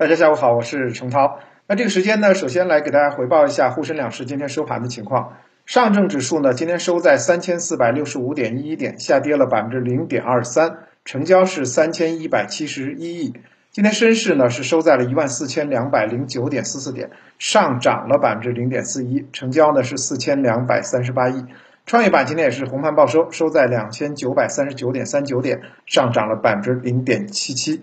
大家下午好，我是程涛。那这个时间呢，首先来给大家回报一下沪深两市今天收盘的情况。上证指数呢，今天收在三千四百六十五点一一点，下跌了百分之零点二三，成交是三千一百七十一亿。今天深市呢是收在了一万四千两百零九点四四点，上涨了百分之零点四一，成交呢是四千两百三十八亿。创业板今天也是红盘报收，收在两千九百三十九点三九点，上涨了百分之零点七七。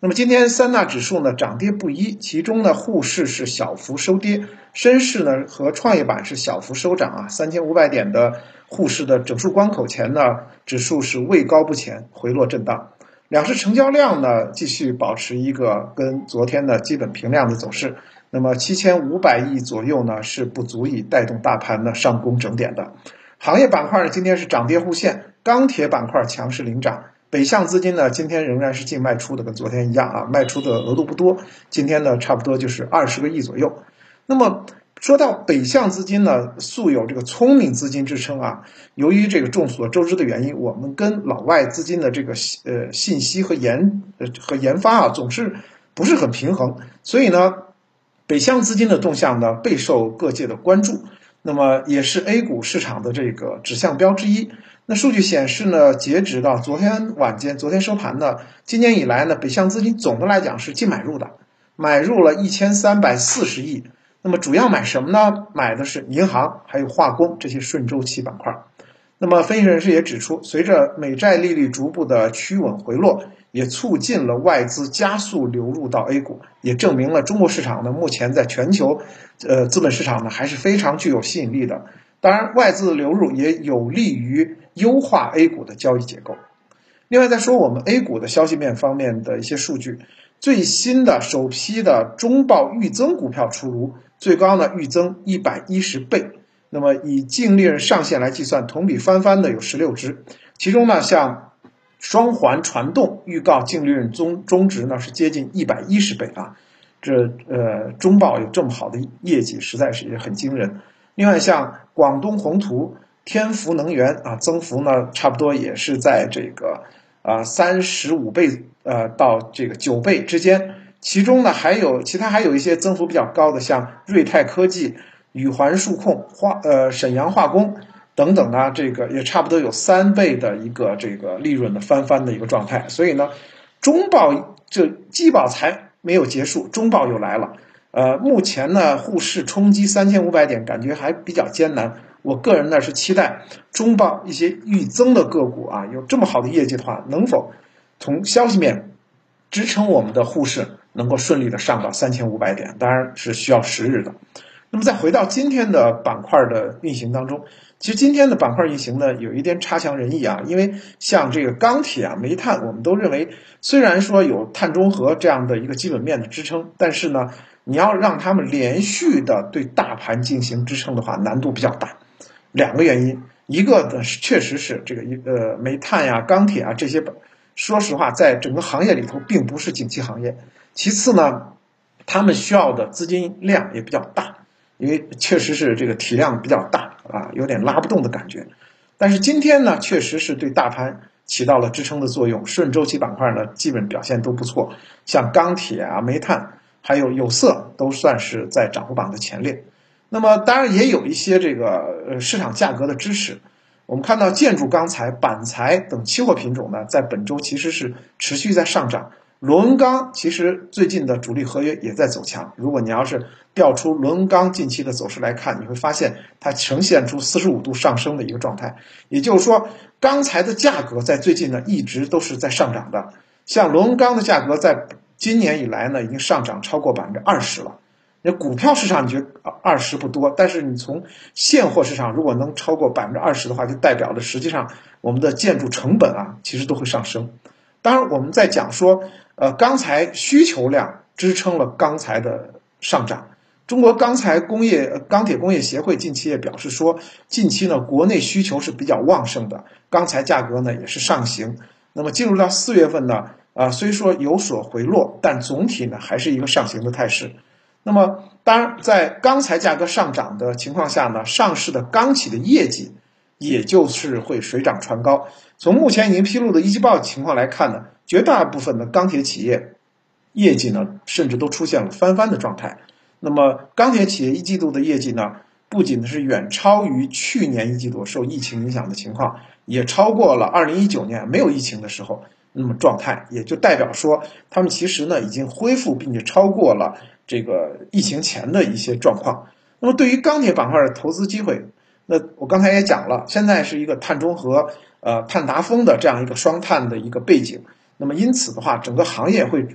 那么今天三大指数呢涨跌不一，其中呢沪市是小幅收跌，深市呢和创业板是小幅收涨啊。三千五百点的沪市的整数关口前呢，指数是位高不前，回落震荡。两市成交量呢继续保持一个跟昨天的基本平量的走势。那么七千五百亿左右呢是不足以带动大盘呢上攻整点的。行业板块呢，今天是涨跌互现，钢铁板块强势领涨，北向资金呢今天仍然是净卖出的，跟昨天一样啊，卖出的额度不多，今天呢差不多就是二十个亿左右。那么说到北向资金呢，素有这个聪明资金之称啊，由于这个众所周知的原因，我们跟老外资金的这个呃信息和研呃和研发啊总是不是很平衡，所以呢，北向资金的动向呢备受各界的关注。那么也是 A 股市场的这个指向标之一。那数据显示呢，截止到昨天晚间，昨天收盘呢，今年以来呢，北向资金总的来讲是净买入的，买入了一千三百四十亿。那么主要买什么呢？买的是银行还有化工这些顺周期板块。那么分析人士也指出，随着美债利率逐步的趋稳回落。也促进了外资加速流入到 A 股，也证明了中国市场呢目前在全球，呃资本市场呢还是非常具有吸引力的。当然，外资的流入也有利于优化 A 股的交易结构。另外，再说我们 A 股的消息面方面的一些数据，最新的首批的中报预增股票出炉，最高呢预增一百一十倍，那么以净利润上限来计算，同比翻番的有十六只，其中呢像。双环传动预告净利润中中值呢是接近一百一十倍啊，这呃中报有这么好的业绩，实在是也很惊人。另外像广东宏图、天福能源啊，增幅呢差不多也是在这个啊三十五倍呃到这个九倍之间。其中呢还有其他还有一些增幅比较高的，像瑞泰科技、宇环数控、化呃沈阳化工。等等呢，这个也差不多有三倍的一个这个利润的翻番的一个状态，所以呢，中报这季报才没有结束，中报又来了。呃，目前呢，沪市冲击三千五百点，感觉还比较艰难。我个人呢是期待中报一些预增的个股啊，有这么好的业绩的话，能否从消息面支撑我们的沪市能够顺利的上到三千五百点？当然是需要时日的。那么再回到今天的板块的运行当中，其实今天的板块运行呢，有一点差强人意啊。因为像这个钢铁啊、煤炭，我们都认为虽然说有碳中和这样的一个基本面的支撑，但是呢，你要让他们连续的对大盘进行支撑的话，难度比较大。两个原因，一个呢是确实是这个一呃煤炭呀、钢铁啊这些，说实话，在整个行业里头并不是景气行业。其次呢，他们需要的资金量也比较大。因为确实是这个体量比较大啊，有点拉不动的感觉。但是今天呢，确实是对大盘起到了支撑的作用。顺周期板块呢，基本表现都不错，像钢铁啊、煤炭，还有有色，都算是在涨幅榜的前列。那么当然也有一些这个呃市场价格的支持。我们看到建筑钢材、板材等期货品种呢，在本周其实是持续在上涨。螺纹钢其实最近的主力合约也在走强。如果你要是调出螺纹钢近期的走势来看，你会发现它呈现出四十五度上升的一个状态。也就是说，钢材的价格在最近呢一直都是在上涨的。像螺纹钢的价格在今年以来呢已经上涨超过百分之二十了。那股票市场你觉得二十不多，但是你从现货市场如果能超过百分之二十的话，就代表着实际上我们的建筑成本啊其实都会上升。当然，我们在讲说。呃，钢材需求量支撑了钢材的上涨。中国钢材工业钢铁工业协会近期也表示说，近期呢国内需求是比较旺盛的，钢材价格呢也是上行。那么进入到四月份呢，啊虽说有所回落，但总体呢还是一个上行的态势。那么当然，在钢材价格上涨的情况下呢，上市的钢企的业绩也就是会水涨船高。从目前已经披露的一季报情况来看呢。绝大部分的钢铁企业业绩呢，甚至都出现了翻番的状态。那么钢铁企业一季度的业绩呢，不仅是远超于去年一季度受疫情影响的情况，也超过了二零一九年没有疫情的时候那么状态，也就代表说他们其实呢已经恢复并且超过了这个疫情前的一些状况。那么对于钢铁板块的投资机会，那我刚才也讲了，现在是一个碳中和、呃碳达峰的这样一个双碳的一个背景。那么因此的话，整个行业会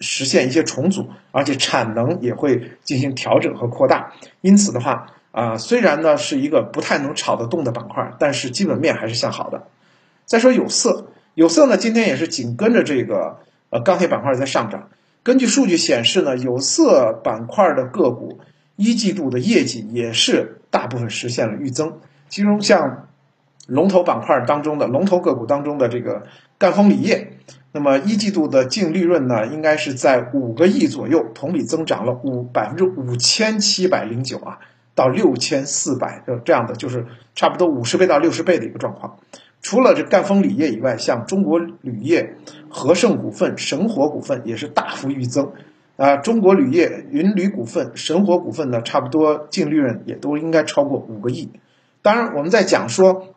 实现一些重组，而且产能也会进行调整和扩大。因此的话，啊虽然呢是一个不太能炒得动的板块，但是基本面还是向好的。再说有色，有色呢今天也是紧跟着这个呃钢铁板块在上涨。根据数据显示呢，有色板块的个股。一季度的业绩也是大部分实现了预增，其中像龙头板块当中的龙头个股当中的这个赣锋锂业，那么一季度的净利润呢，应该是在五个亿左右，同比增长了五百分之五千七百零九啊，到六千四百的这样的，就是差不多五十倍到六十倍的一个状况。除了这赣锋锂业以外，像中国铝业、和盛股份、神火股份也是大幅预增。啊，中国铝业、云铝股份、神火股份呢，差不多净利润也都应该超过五个亿。当然，我们在讲说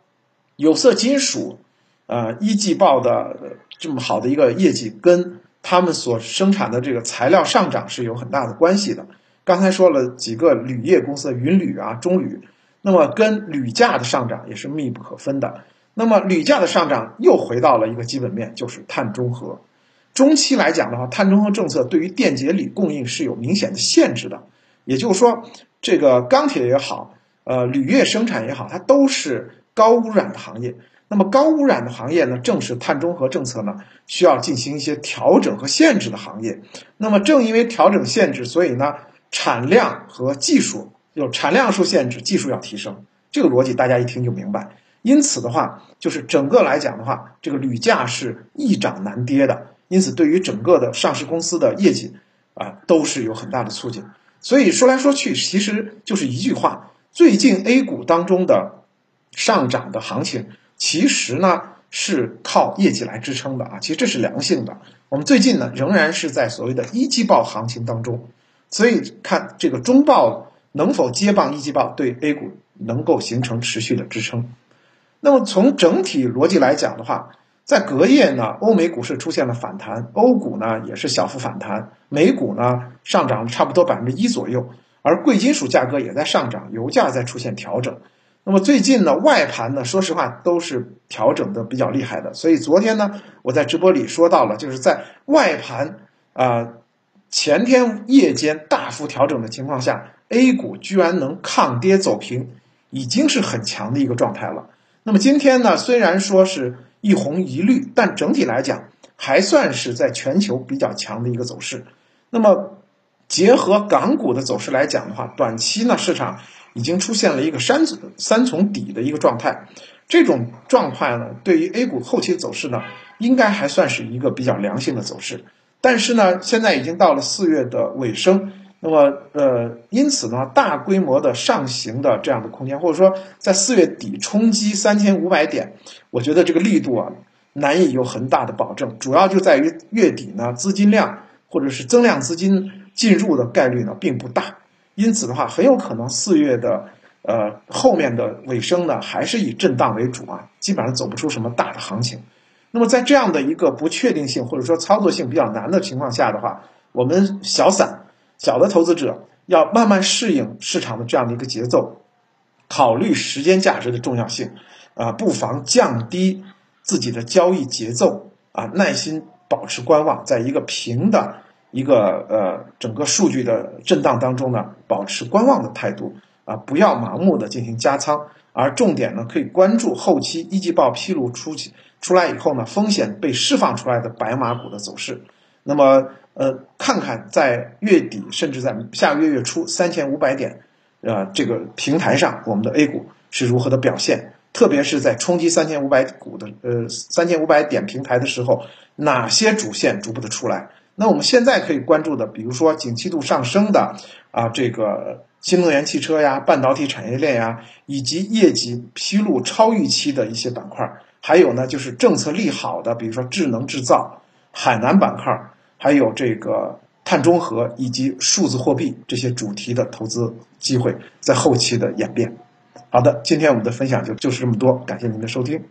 有色金属，呃，一季报的这么好的一个业绩，跟他们所生产的这个材料上涨是有很大的关系的。刚才说了几个铝业公司，云铝啊、中铝，那么跟铝价的上涨也是密不可分的。那么铝价的上涨又回到了一个基本面，就是碳中和。中期来讲的话，碳中和政策对于电解铝供应是有明显的限制的。也就是说，这个钢铁也好，呃，铝业生产也好，它都是高污染的行业。那么高污染的行业呢，正是碳中和政策呢需要进行一些调整和限制的行业。那么正因为调整限制，所以呢，产量和技术有产量受限制，技术要提升。这个逻辑大家一听就明白。因此的话，就是整个来讲的话，这个铝价是易涨难跌的。因此，对于整个的上市公司的业绩，啊，都是有很大的促进。所以说来说去，其实就是一句话：最近 A 股当中的上涨的行情，其实呢是靠业绩来支撑的啊。其实这是良性的。我们最近呢仍然是在所谓的一季报行情当中，所以看这个中报能否接棒一季报，对 A 股能够形成持续的支撑。那么从整体逻辑来讲的话，在隔夜呢，欧美股市出现了反弹，欧股呢也是小幅反弹，美股呢上涨了差不多百分之一左右，而贵金属价格也在上涨，油价在出现调整。那么最近呢，外盘呢，说实话都是调整的比较厉害的，所以昨天呢，我在直播里说到了，就是在外盘啊前天夜间大幅调整的情况下，A 股居然能抗跌走平，已经是很强的一个状态了。那么今天呢，虽然说是。一红一绿，但整体来讲还算是在全球比较强的一个走势。那么，结合港股的走势来讲的话，短期呢市场已经出现了一个三三重底的一个状态。这种状态呢，对于 A 股后期走势呢，应该还算是一个比较良性的走势。但是呢，现在已经到了四月的尾声。那么，呃，因此呢，大规模的上行的这样的空间，或者说在四月底冲击三千五百点，我觉得这个力度啊，难以有很大的保证。主要就在于月底呢，资金量或者是增量资金进入的概率呢并不大。因此的话，很有可能四月的呃后面的尾声呢，还是以震荡为主啊，基本上走不出什么大的行情。那么在这样的一个不确定性或者说操作性比较难的情况下的话，我们小散。小的投资者要慢慢适应市场的这样的一个节奏，考虑时间价值的重要性，啊，不妨降低自己的交易节奏，啊，耐心保持观望，在一个平的一个呃整个数据的震荡当中呢，保持观望的态度，啊，不要盲目的进行加仓，而重点呢可以关注后期一季报披露出出来以后呢，风险被释放出来的白马股的走势，那么。呃，看看在月底，甚至在下个月月初三千五百点，呃，这个平台上，我们的 A 股是如何的表现？特别是在冲击三千五百股的呃三千五百点平台的时候，哪些主线逐步的出来？那我们现在可以关注的，比如说景气度上升的啊，这个新能源汽车呀、半导体产业链呀，以及业绩披露超预期的一些板块，还有呢，就是政策利好的，比如说智能制造、海南板块。还有这个碳中和以及数字货币这些主题的投资机会在后期的演变。好的，今天我们的分享就就是这么多，感谢您的收听。